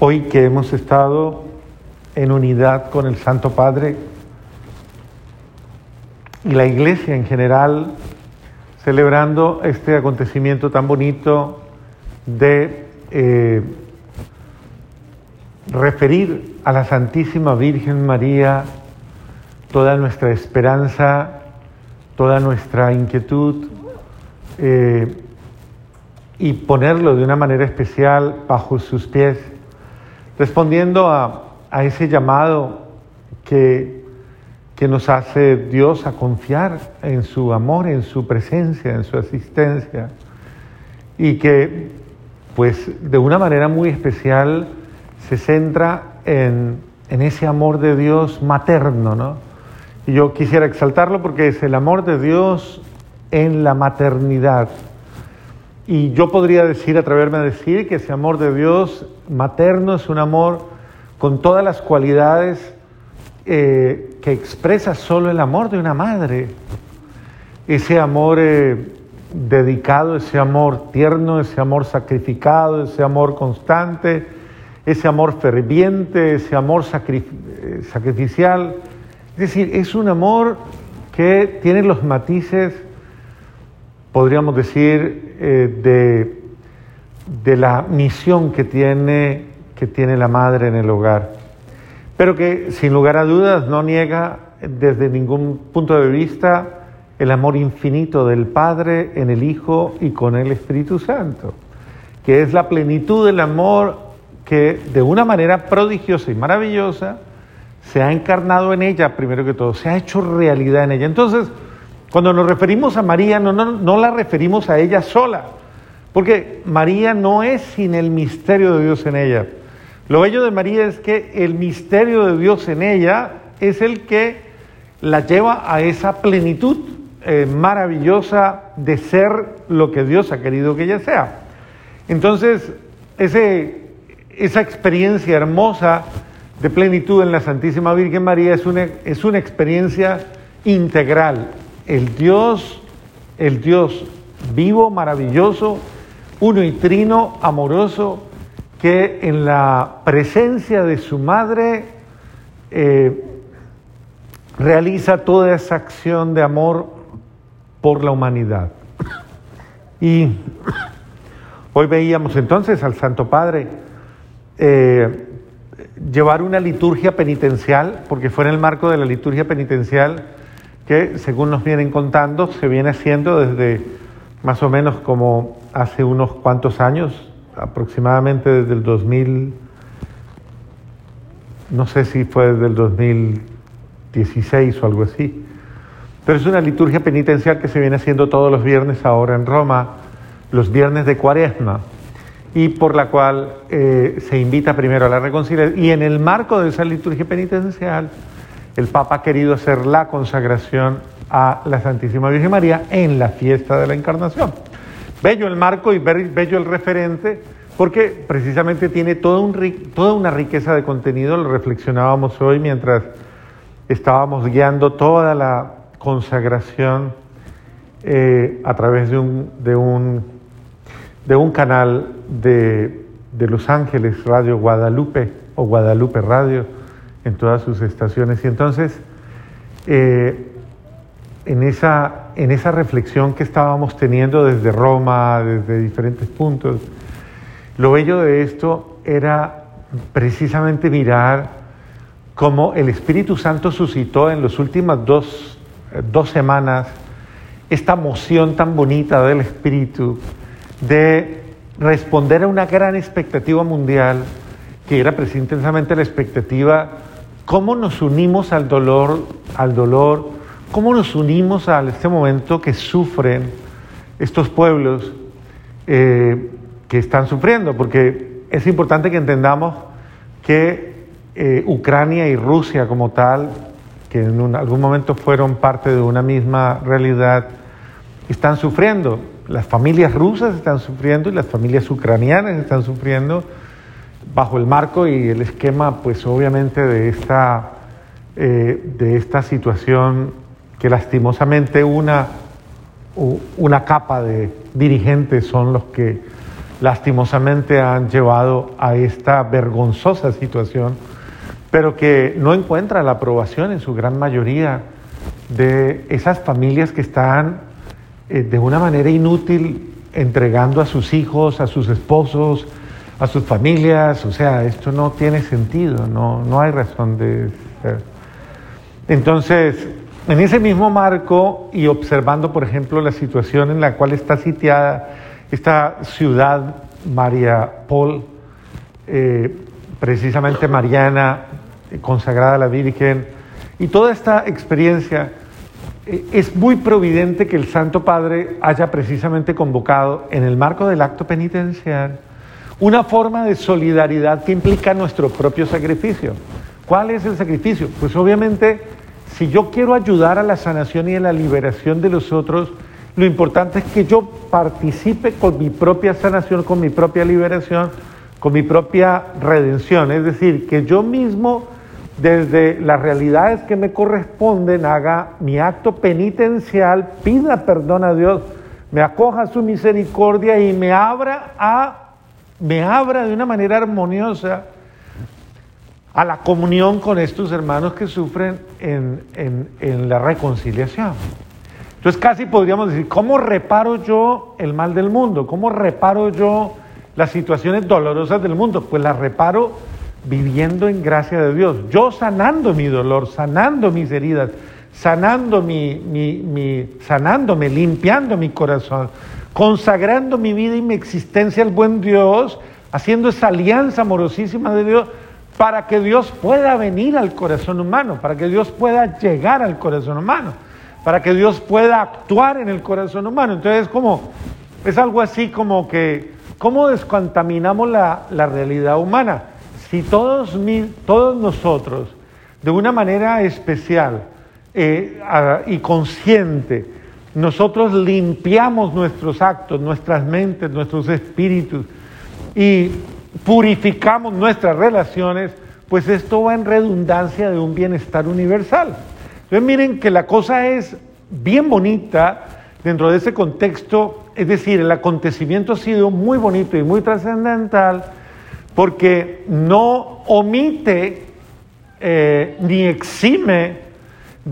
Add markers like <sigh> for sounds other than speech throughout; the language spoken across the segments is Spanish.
hoy que hemos estado en unidad con el Santo Padre y la Iglesia en general, celebrando este acontecimiento tan bonito de eh, referir a la Santísima Virgen María toda nuestra esperanza, toda nuestra inquietud eh, y ponerlo de una manera especial bajo sus pies, respondiendo a, a ese llamado que, que nos hace Dios a confiar en su amor, en su presencia, en su asistencia y que pues de una manera muy especial se centra en, en ese amor de Dios materno, ¿no? Y yo quisiera exaltarlo porque es el amor de Dios en la maternidad. Y yo podría decir, atreverme a decir, que ese amor de Dios materno es un amor con todas las cualidades eh, que expresa solo el amor de una madre. Ese amor eh, dedicado, ese amor tierno, ese amor sacrificado, ese amor constante, ese amor ferviente, ese amor eh, sacrificial. Es decir, es un amor que tiene los matices, podríamos decir, eh, de, de, la misión que tiene, que tiene la madre en el hogar, pero que sin lugar a dudas no niega desde ningún punto de vista el amor infinito del Padre en el Hijo y con el Espíritu Santo, que es la plenitud del amor que de una manera prodigiosa y maravillosa se ha encarnado en ella, primero que todo, se ha hecho realidad en ella. Entonces, cuando nos referimos a María, no, la referimos a ella sola, porque María no es sin el misterio de Dios en ella. Lo bello de María es que el misterio de Dios en ella es el que la lleva a esa plenitud eh, maravillosa de ser lo que Dios ha querido que ella sea. Entonces, esa experiencia hermosa de plenitud en la Santísima Virgen María es una, es una experiencia integral. El Dios, el Dios vivo, maravilloso, uno y trino, amoroso, que en la presencia de su madre eh, realiza toda esa acción de amor por la humanidad. Y hoy veíamos entonces al Santo Padre eh, llevar una liturgia penitencial, porque fue en el marco de la liturgia penitencial que, según nos vienen contando, se viene haciendo desde más o menos como hace unos cuantos años, aproximadamente desde el 2000, no sé si fue desde el 2016 o algo así, pero es una liturgia penitencial que se viene haciendo todos los viernes ahora en Roma, los viernes de cuaresma y por la cual eh, se invita primero a la reconciliación. Y en el marco de esa liturgia penitencial, el Papa ha querido hacer la consagración a la Santísima Virgen María en la fiesta de la Encarnación. Bello el marco y bello el referente, porque precisamente tiene toda una riqueza de contenido, lo reflexionábamos hoy mientras estábamos guiando toda la consagración eh, a través de un, canal de, Los Ángeles, Radio Guadalupe o Guadalupe Radio, en todas sus estaciones. Y entonces, eh, en, esa, en esa reflexión que estábamos teniendo desde Roma, desde diferentes puntos, lo bello de esto era precisamente mirar cómo el Espíritu Santo suscitó en las últimas dos, dos semanas esta moción tan bonita del Espíritu de responder a una gran expectativa mundial, que era precisamente la expectativa, cómo nos unimos al dolor, al dolor, cómo nos unimos a este momento que sufren estos pueblos eh, que están sufriendo, porque es importante que entendamos que eh, Ucrania y Rusia como tal, que en algún momento fueron parte de una misma realidad, están sufriendo. Las familias rusas están sufriendo y las familias ucranianas están sufriendo bajo el marco y el esquema, pues obviamente, de esta, eh, de esta situación que lastimosamente una, una capa de dirigentes son los que lastimosamente han llevado a esta vergonzosa situación, pero que no encuentra la aprobación en su gran mayoría de esas familias que están eh, de una manera inútil entregando a sus hijos, a sus esposos, a sus familias. O sea, esto no tiene sentido, no, no hay razón de ser. Entonces, en ese mismo marco y observando, por ejemplo, la situación en la cual está sitiada esta ciudad María Paul, eh, precisamente Mariana, consagrada a la Virgen, y toda esta experiencia, eh, es muy providente que el Santo Padre haya precisamente convocado en el marco del acto penitencial una forma de solidaridad que implica nuestro propio sacrificio. ¿Cuál es el sacrificio? Pues obviamente, si yo quiero ayudar a la sanación y a la liberación de los otros, lo importante es que yo participe con mi propia sanación, con mi propia liberación, con mi propia redención. Es decir, que yo mismo, desde las realidades que me corresponden, haga mi acto penitencial, pida perdón a Dios, me acoja a su misericordia y me abra a, me abra de una manera armoniosa a la comunión con estos hermanos que sufren en, en la reconciliación. Entonces casi podríamos decir, ¿cómo reparo yo el mal del mundo? ¿Cómo reparo yo las situaciones dolorosas del mundo? Pues las reparo viviendo en gracia de Dios, yo sanando mi dolor, sanando mis heridas, sanando mi, mi, sanándome, limpiando mi corazón, consagrando mi vida y mi existencia al buen Dios, haciendo esa alianza amorosísima de Dios para que Dios pueda venir al corazón humano, para que Dios pueda llegar al corazón humano para que Dios pueda actuar en el corazón humano. Entonces, como, es algo así como que, ¿cómo descontaminamos la, realidad humana? Si todos, todos nosotros, de una manera especial eh, y consciente, nosotros limpiamos nuestros actos, nuestras mentes, nuestros espíritus y purificamos nuestras relaciones, pues esto va en redundancia de un bienestar universal. Entonces miren que la cosa es bien bonita dentro de ese contexto, es decir, el acontecimiento ha sido muy bonito y muy trascendental porque no omite eh, ni exime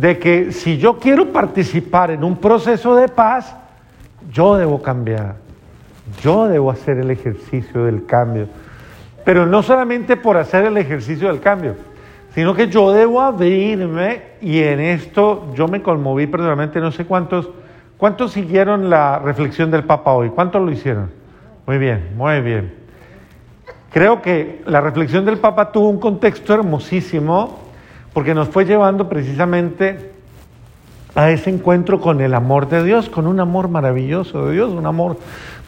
de que si yo quiero participar en un proceso de paz, yo debo cambiar, yo debo hacer el ejercicio del cambio, pero no solamente por hacer el ejercicio del cambio, sino que yo debo abrirme y en esto yo me conmoví personalmente, no sé cuántos, cuántos siguieron la reflexión del Papa hoy, cuántos lo hicieron. Muy bien, muy bien. Creo que la reflexión del Papa tuvo un contexto hermosísimo porque nos fue llevando precisamente a ese encuentro con el amor de Dios, con un amor maravilloso de Dios, un amor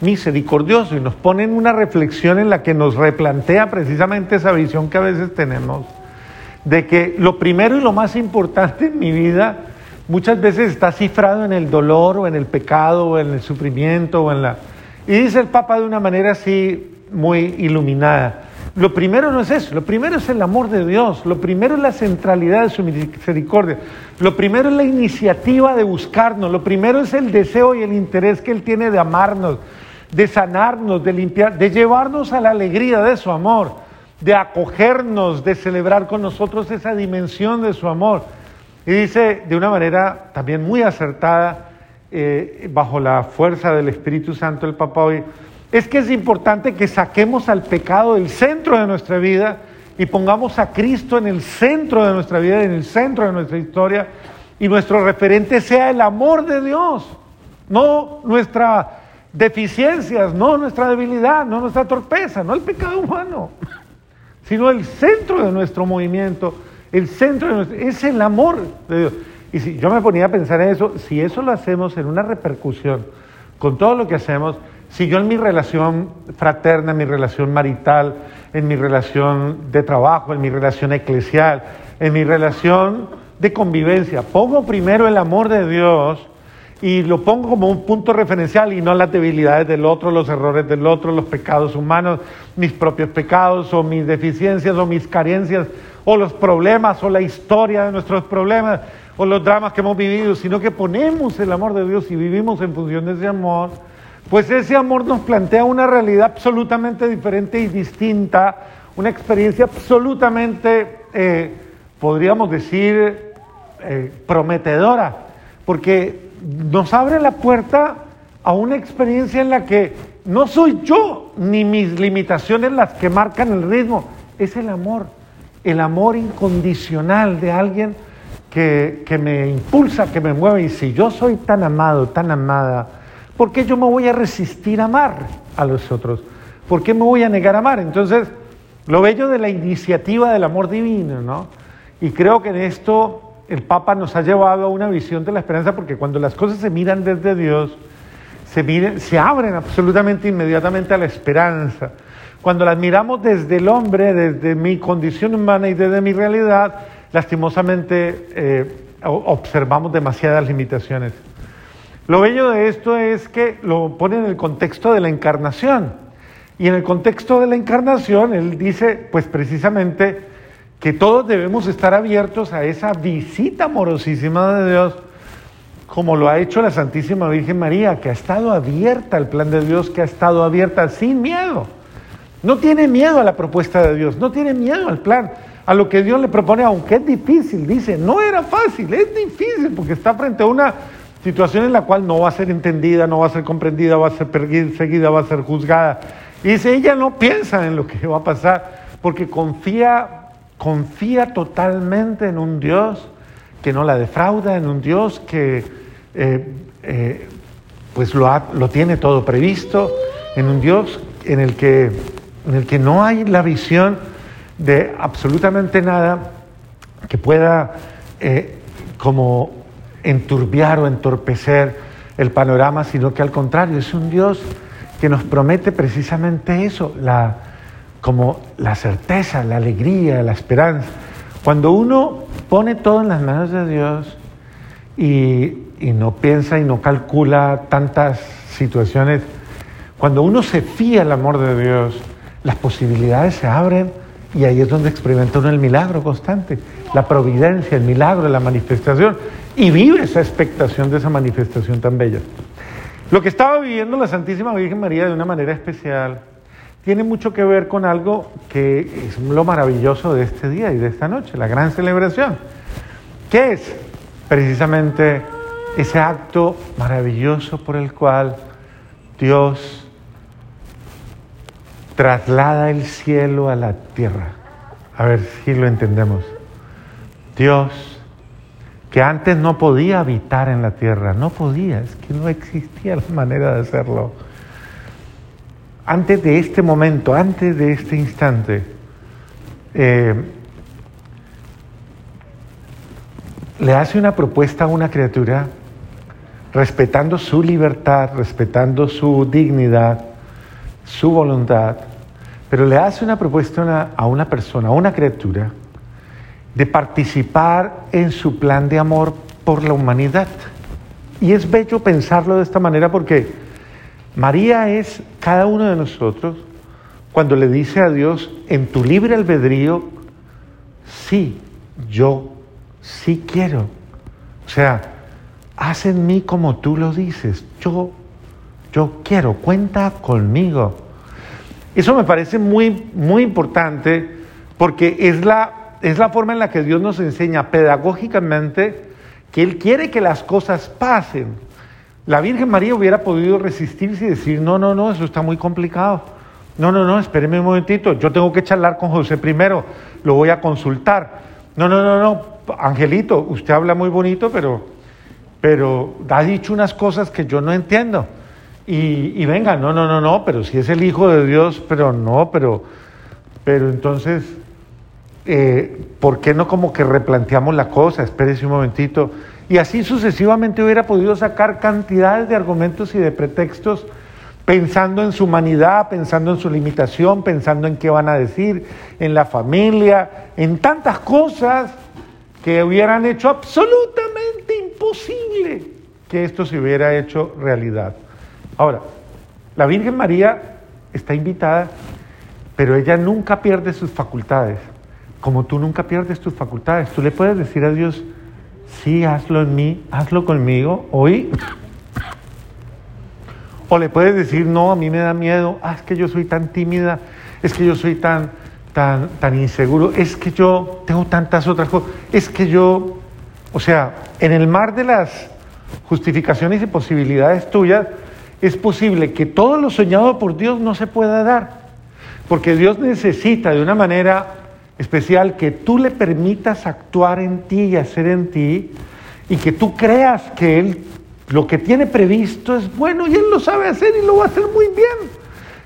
misericordioso, y nos pone en una reflexión en la que nos replantea precisamente esa visión que a veces tenemos de que lo primero y lo más importante en mi vida muchas veces está cifrado en el dolor o en el pecado o en el sufrimiento o en la... Y dice el Papa de una manera así muy iluminada. Lo primero no es eso, lo primero es el amor de Dios, lo primero es la centralidad de su misericordia, lo primero es la iniciativa de buscarnos, lo primero es el deseo y el interés que Él tiene de amarnos, de sanarnos, de limpiar, de llevarnos a la alegría de su amor de acogernos, de celebrar con nosotros esa dimensión de su amor. Y dice de una manera también muy acertada, eh, bajo la fuerza del Espíritu Santo el Papa hoy, es que es importante que saquemos al pecado del centro de nuestra vida y pongamos a Cristo en el centro de nuestra vida, en el centro de nuestra historia, y nuestro referente sea el amor de Dios, no nuestras deficiencias, no nuestra debilidad, no nuestra torpeza, no el pecado humano sino el centro de nuestro movimiento, el centro de nuestro, es el amor de Dios. Y si yo me ponía a pensar en eso, si eso lo hacemos en una repercusión con todo lo que hacemos, si yo en mi relación fraterna, en mi relación marital, en mi relación de trabajo, en mi relación eclesial, en mi relación de convivencia, pongo primero el amor de Dios, y lo pongo como un punto referencial y no las debilidades del otro, los errores del otro, los pecados humanos, mis propios pecados o mis deficiencias o mis carencias o los problemas o la historia de nuestros problemas o los dramas que hemos vivido, sino que ponemos el amor de Dios y vivimos en función de ese amor, pues ese amor nos plantea una realidad absolutamente diferente y distinta, una experiencia absolutamente, eh, podríamos decir, eh, prometedora, porque nos abre la puerta a una experiencia en la que no soy yo ni mis limitaciones las que marcan el ritmo, es el amor, el amor incondicional de alguien que, que me impulsa, que me mueve. Y si yo soy tan amado, tan amada, ¿por qué yo me voy a resistir a amar a los otros? ¿Por qué me voy a negar a amar? Entonces, lo bello de la iniciativa del amor divino, ¿no? Y creo que en esto el Papa nos ha llevado a una visión de la esperanza, porque cuando las cosas se miran desde Dios, se, se abren absolutamente inmediatamente a la esperanza. Cuando las miramos desde el hombre, desde mi condición humana y desde mi realidad, lastimosamente eh, observamos demasiadas limitaciones. Lo bello de esto es que lo pone en el contexto de la encarnación. Y en el contexto de la encarnación, él dice, pues precisamente, que todos debemos estar abiertos a esa visita amorosísima de Dios, como lo ha hecho la Santísima Virgen María, que ha estado abierta al plan de Dios, que ha estado abierta sin miedo. No tiene miedo a la propuesta de Dios, no tiene miedo al plan, a lo que Dios le propone, aunque es difícil, dice, no era fácil, es difícil, porque está frente a una situación en la cual no va a ser entendida, no va a ser comprendida, va a ser perseguida, va a ser juzgada. Y dice, ella no piensa en lo que va a pasar, porque confía confía totalmente en un Dios que no la defrauda, en un Dios que eh, eh, pues lo, lo, tiene todo previsto, en un Dios en el, que, en el que no hay la visión de absolutamente nada que pueda eh, como enturbiar o entorpecer el panorama, sino que al contrario es un Dios que nos promete precisamente eso, la, como la certeza, la alegría, la esperanza. Cuando uno pone todo en las manos de Dios y, no piensa y no calcula tantas situaciones, cuando uno se fía al amor de Dios, las posibilidades se abren y ahí es donde experimenta uno el milagro constante, la providencia, el milagro, la manifestación, y vive esa expectación de esa manifestación tan bella. Lo que estaba viviendo la Santísima Virgen María de una manera especial tiene mucho que ver con algo que es lo maravilloso de este día y de esta noche, la gran celebración. ¿Qué es? Precisamente ese acto maravilloso por el cual Dios traslada el cielo a la tierra. A ver si lo entendemos. Dios, que antes no podía habitar en la tierra, no podía, es que no existía la <laughs> manera de hacerlo. Antes de este momento, antes de este instante, eh, le hace una propuesta a una criatura respetando su libertad, respetando su dignidad, su voluntad, pero le hace una propuesta a una persona, a una criatura, de participar en su plan de amor por la humanidad. Y es bello pensarlo de esta manera porque María es cada uno de nosotros cuando le dice a Dios, en tu libre albedrío, sí, yo sí quiero. O sea, haz en mí como tú lo dices. Yo, yo quiero, cuenta conmigo. Eso me parece muy, muy importante porque es la, es la forma en la que Dios nos enseña pedagógicamente que Él quiere que las cosas pasen. La Virgen María hubiera podido resistirse y decir, no, no, no, eso está muy complicado. No, no, no, espéreme un momentito, yo tengo que charlar con José primero, lo voy a consultar. No, no, no, no, Angelito, usted habla muy bonito, pero, pero ha dicho unas cosas que yo no entiendo. Y, venga, no, no, no, no, pero si es el Hijo de Dios, pero no, pero, pero entonces, eh, ¿por qué no como que replanteamos la cosa? Espérese un momentito. Y así sucesivamente hubiera podido sacar cantidades de argumentos y de pretextos pensando en su humanidad, pensando en su limitación, pensando en qué van a decir, en la familia, en tantas cosas que hubieran hecho absolutamente imposible que esto se hubiera hecho realidad. Ahora, la Virgen María está invitada, pero ella nunca pierde sus facultades, como tú nunca pierdes tus facultades. Tú le puedes decir a Dios, sí, hazlo en mí, hazlo conmigo. Hoy, O le puedes decir, no, a mí me da miedo, ah, es que yo soy tan tímida, es que yo soy tan, tan, tan inseguro, es que yo tengo tantas otras cosas, es que yo, o sea, en el mar de las justificaciones y posibilidades tuyas, es posible que todo lo soñado por Dios no se pueda dar, porque Dios necesita de una manera especial que tú le permitas actuar en ti y hacer en ti, y que tú creas que Él lo que tiene previsto es bueno y Él lo sabe hacer y lo va a hacer muy bien.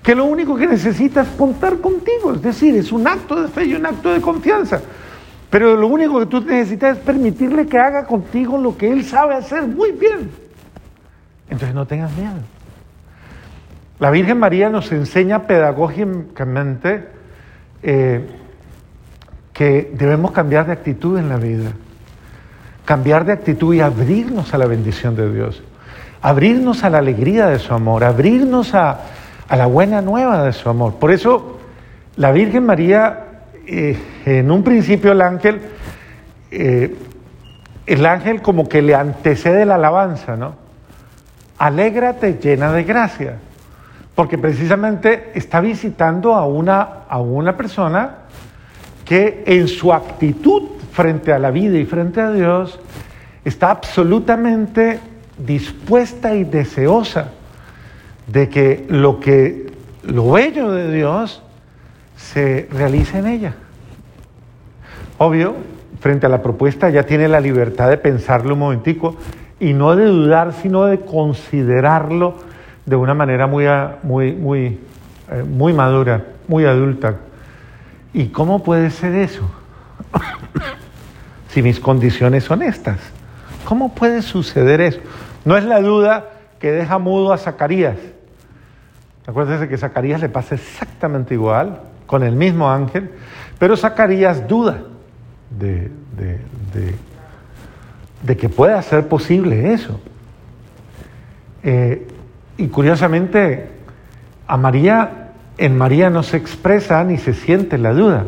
Que lo único que necesita es contar contigo, es decir, es un acto de fe y un acto de confianza. Pero lo único que tú necesitas es permitirle que haga contigo lo que Él sabe hacer muy bien. Entonces no tengas miedo. La Virgen María nos enseña pedagógicamente eh, que debemos cambiar de actitud en la vida cambiar de actitud y abrirnos a la bendición de Dios, abrirnos a la alegría de su amor, abrirnos a, la buena nueva de su amor. Por eso la Virgen María, eh, en un principio el ángel, eh, el ángel como que le antecede la alabanza, ¿no? Alégrate llena de gracia, porque precisamente está visitando a una, a una persona que en su actitud frente a la vida y frente a Dios, está absolutamente dispuesta y deseosa de que lo que lo bello de Dios se realice en ella. Obvio, frente a la propuesta ya tiene la libertad de pensarlo un momentico y no de dudar, sino de considerarlo de una manera muy, muy, muy, eh, muy madura, muy adulta. ¿Y cómo puede ser eso? si mis condiciones son estas? ¿Cómo puede suceder eso? No es la duda que deja mudo a Zacarías. Acuérdense que Zacarías le pasa exactamente igual, con el mismo ángel, pero Zacarías duda de, que pueda ser posible eso. Eh, y curiosamente, a María, en María no se expresa ni se siente la duda,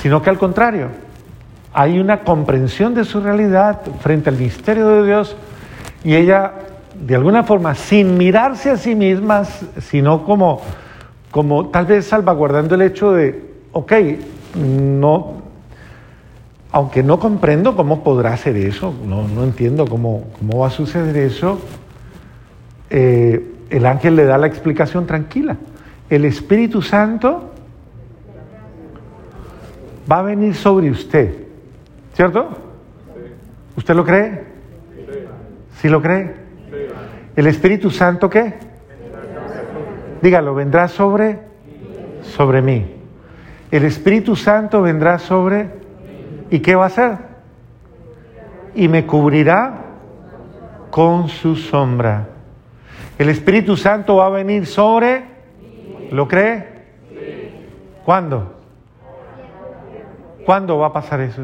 sino que al contrario, hay una comprensión de su realidad frente al misterio de Dios y ella, de alguna forma, sin mirarse a sí misma, sino como, como tal vez salvaguardando el hecho de, ok, no, aunque no comprendo cómo podrá ser eso, no, no entiendo cómo, cómo, va a suceder eso, eh, el ángel le da la explicación tranquila. El Espíritu Santo va a venir sobre usted ¿Cierto? ¿Usted lo cree? ¿Sí lo cree? ¿El Espíritu Santo qué? Dígalo, vendrá sobre sobre mí. El Espíritu Santo vendrá sobre ¿y qué va a hacer? Y me cubrirá con su sombra. El Espíritu Santo va a venir sobre ¿Lo cree? ¿Cuándo? ¿Cuándo va a pasar eso?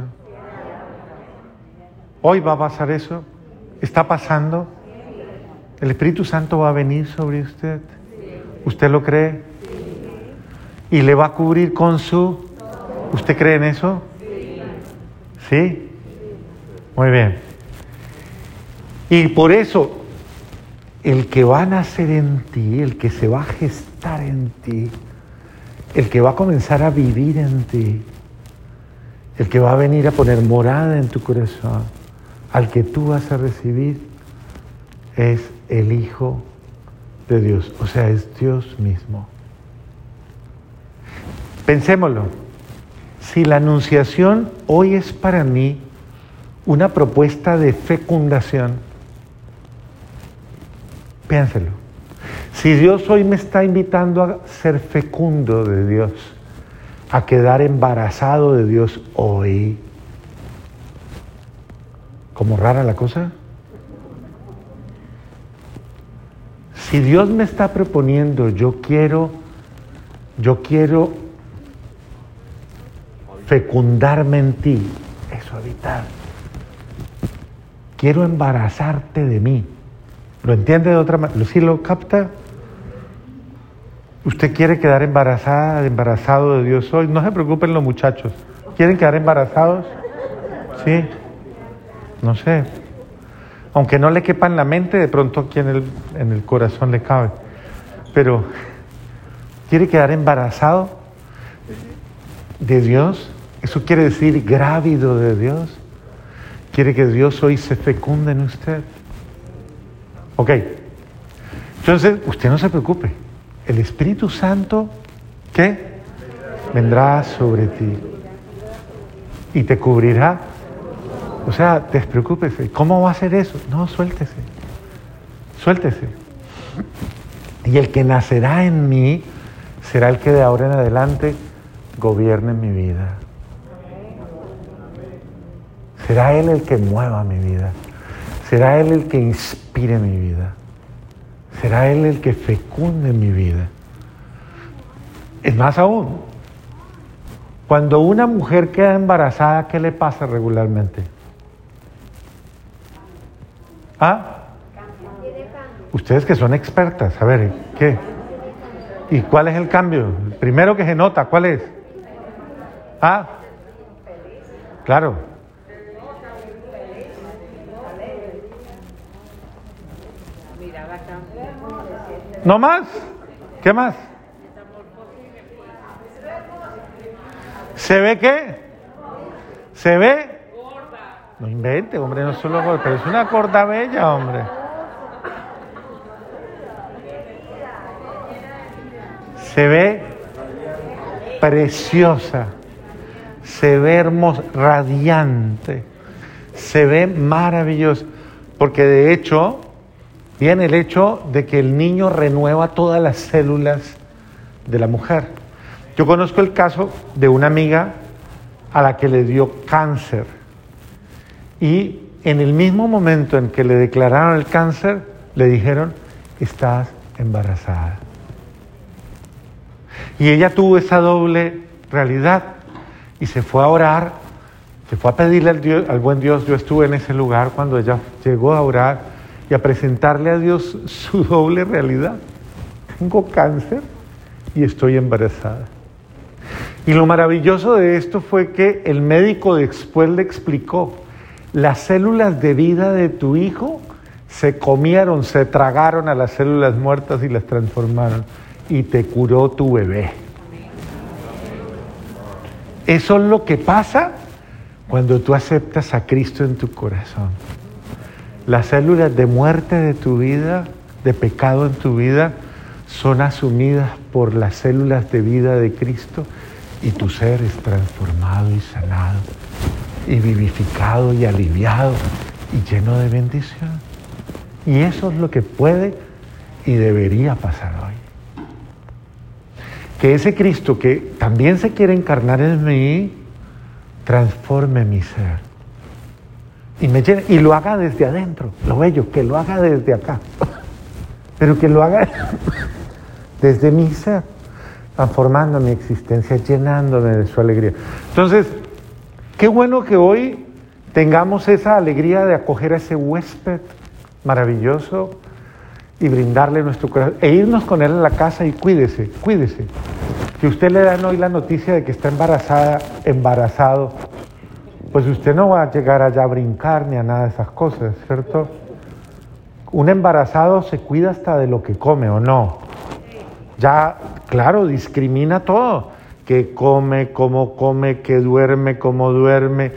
Hoy va a pasar eso. ¿Está pasando? ¿El Espíritu Santo va a venir sobre usted? ¿Usted lo cree? ¿Y le va a cubrir con su... ¿Usted cree en eso? ¿Sí? Muy bien. Y por eso, el que va a nacer en ti, el que se va a gestar en ti, el que va a comenzar a vivir en ti, el que va a venir a poner morada en tu corazón, al que tú vas a recibir es el Hijo de Dios, o sea, es Dios mismo. Pensémoslo, si la anunciación hoy es para mí una propuesta de fecundación, piénselo. Si Dios hoy me está invitando a ser fecundo de Dios, a quedar embarazado de Dios hoy, como rara la cosa. Si Dios me está proponiendo, yo quiero, yo quiero fecundarme en ti, eso habitar. Quiero embarazarte de mí. ¿Lo entiende de otra manera? ¿Sí lo capta? ¿Usted quiere quedar embarazada, embarazado de Dios hoy? No se preocupen los muchachos. ¿Quieren quedar embarazados? Sí. No sé. Aunque no le quepa en la mente, de pronto aquí en el, en el corazón le cabe. Pero, ¿quiere quedar embarazado de Dios? Eso quiere decir grávido de Dios. ¿Quiere que Dios hoy se fecunde en usted? Ok. Entonces, usted no se preocupe. El Espíritu Santo, ¿qué? Vendrá sobre ti y te cubrirá. O sea, despreocúpese. ¿Cómo va a hacer eso? No, suéltese. Suéltese. Y el que nacerá en mí será el que de ahora en adelante gobierne mi vida. Será Él el que mueva mi vida. Será Él el que inspire mi vida. Será Él el que fecunde mi vida. Es más aún, cuando una mujer queda embarazada, ¿qué le pasa regularmente? ¿Ah? Ustedes que son expertas, a ver, ¿qué? ¿Y cuál es el cambio? El primero que se nota, ¿cuál es? ¿Ah? Claro, ¿No más? ¿Qué más? ¿Se ve qué? ¿Se ve? No invente, hombre, no solo gorda, pero es una gorda bella, hombre. Se ve preciosa, se ve hermosa, radiante, se ve maravillosa, porque de hecho Viene el hecho de que el niño renueva todas las células de la mujer. Yo conozco el caso de una amiga a la que le dio cáncer y en el mismo momento en que le declararon el cáncer, le dijeron, estás embarazada. Y ella tuvo esa doble realidad y se fue a orar, se fue a pedirle al, al buen Dios, yo estuve en ese lugar cuando ella llegó a orar y a presentarle a Dios su <laughs> doble realidad. Tengo cáncer y estoy embarazada. Y lo maravilloso de esto fue que el médico después le explicó, las células de vida de tu hijo se comieron, se tragaron a las células muertas y las transformaron y te curó tu bebé. Eso es lo que pasa cuando tú aceptas a Cristo en tu corazón. Las células de muerte de tu vida, de pecado en tu vida, son asumidas por las células de vida de Cristo y tu ser es transformado y sanado y vivificado y aliviado y lleno de bendición. Y eso es lo que puede y debería pasar hoy. Que ese Cristo que también se quiere encarnar en mí, transforme mi ser y me y lo haga desde adentro, lo bello, que lo haga desde acá, pero que lo haga <laughs> desde mi ser, transformando mi existencia, llenándome de su alegría. Entonces, qué bueno que hoy tengamos esa alegría de acoger a ese huésped maravilloso y brindarle nuestro corazón, e irnos con él a la casa y cuídese, cuídese. Que usted le dan hoy la noticia de que está embarazada, embarazado, pues usted no va a llegar allá a brincar ni a nada de esas cosas, ¿cierto? Un embarazado se cuida hasta de lo que come o no. Ya, claro, discrimina todo. Que come, cómo come, que duerme, cómo duerme.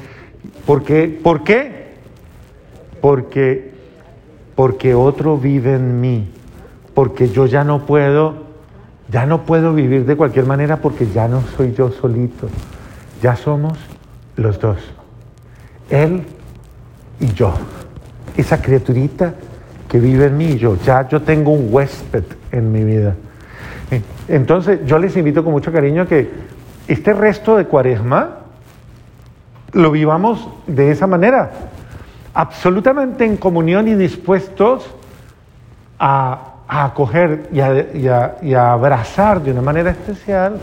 ¿Por qué? ¿Por qué? Porque, porque otro vive en mí. Porque yo ya no puedo, ya no puedo vivir de cualquier manera porque ya no soy yo solito. Ya somos los dos. Él y yo. Esa criaturita que vive en mí y yo. Ya yo tengo un huésped en mi vida. Entonces yo les invito con mucho cariño a que este resto de cuaresma lo vivamos de esa manera, absolutamente en comunión y dispuestos a, acoger y a, abrazar de una manera especial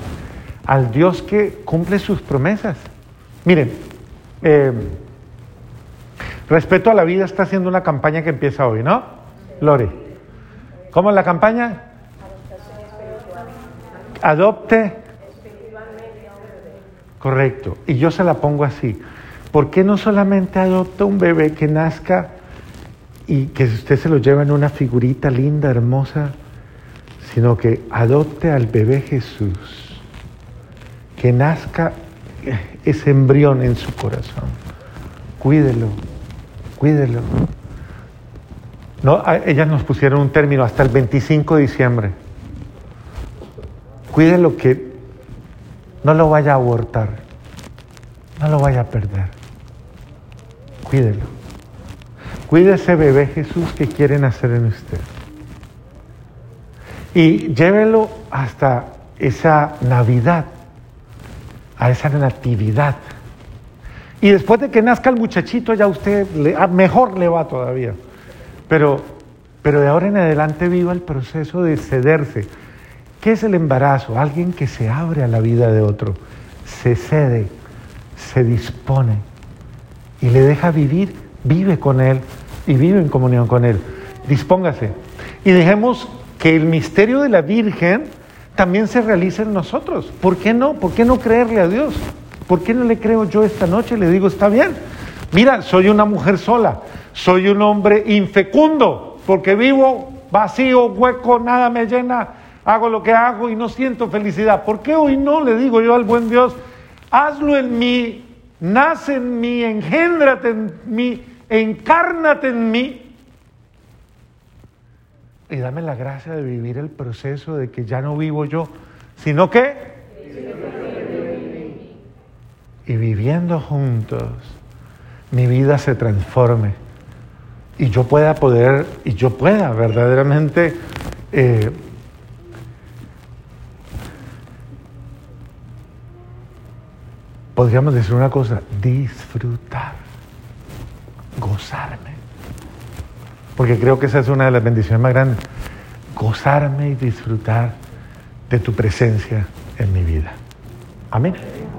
al Dios que cumple sus promesas. Miren, eh, Respeto a la vida está haciendo una campaña que empieza hoy, ¿no? Lore. ¿Cómo es la campaña? Adopte. Correcto. Y yo se la pongo así. ¿Por qué no solamente adopta un bebé que nazca y que usted se lo lleva en una figurita linda, hermosa, sino que adopte al bebé Jesús, que nazca ese embrión en su corazón. Cuídelo, cuídelo. No, ellas nos pusieron un término hasta el 25 de diciembre. Cuídelo que no lo vaya a abortar, no lo vaya a perder. Cuídelo. Cuide ese bebé Jesús que quiere nacer en usted. Y llévelo hasta esa Navidad, a esa natividad. Y después de que nazca el muchachito, ya usted le, ah, mejor le va todavía. Pero, pero de ahora en adelante viva el proceso de cederse. ¿Qué es el embarazo? Alguien que se abre a la vida de otro, se cede, se dispone y le deja vivir, vive con él y vive en comunión con él. Dispóngase. Y dejemos que el misterio de la Virgen también se realice en nosotros. ¿Por qué no? ¿Por qué no creerle a Dios? ¿Por qué no le creo yo esta noche? Le digo, está bien. Mira, soy una mujer sola, soy un hombre infecundo, porque vivo vacío, hueco, nada me llena, hago lo que hago y no siento felicidad. ¿Por qué hoy no le digo yo al buen Dios, hazlo en mí, nace en mí, engéndrate en mí, encárnate en mí? Y dame la gracia de vivir el proceso de que ya no vivo yo, sino que... Y viviendo juntos, mi vida se transforme y yo pueda poder, y yo pueda verdaderamente eh, podríamos decir una cosa, disfrutar, gozarme. Porque creo que esa es una de las bendiciones más grandes, gozarme y disfrutar de tu presencia en mi vida. Amén.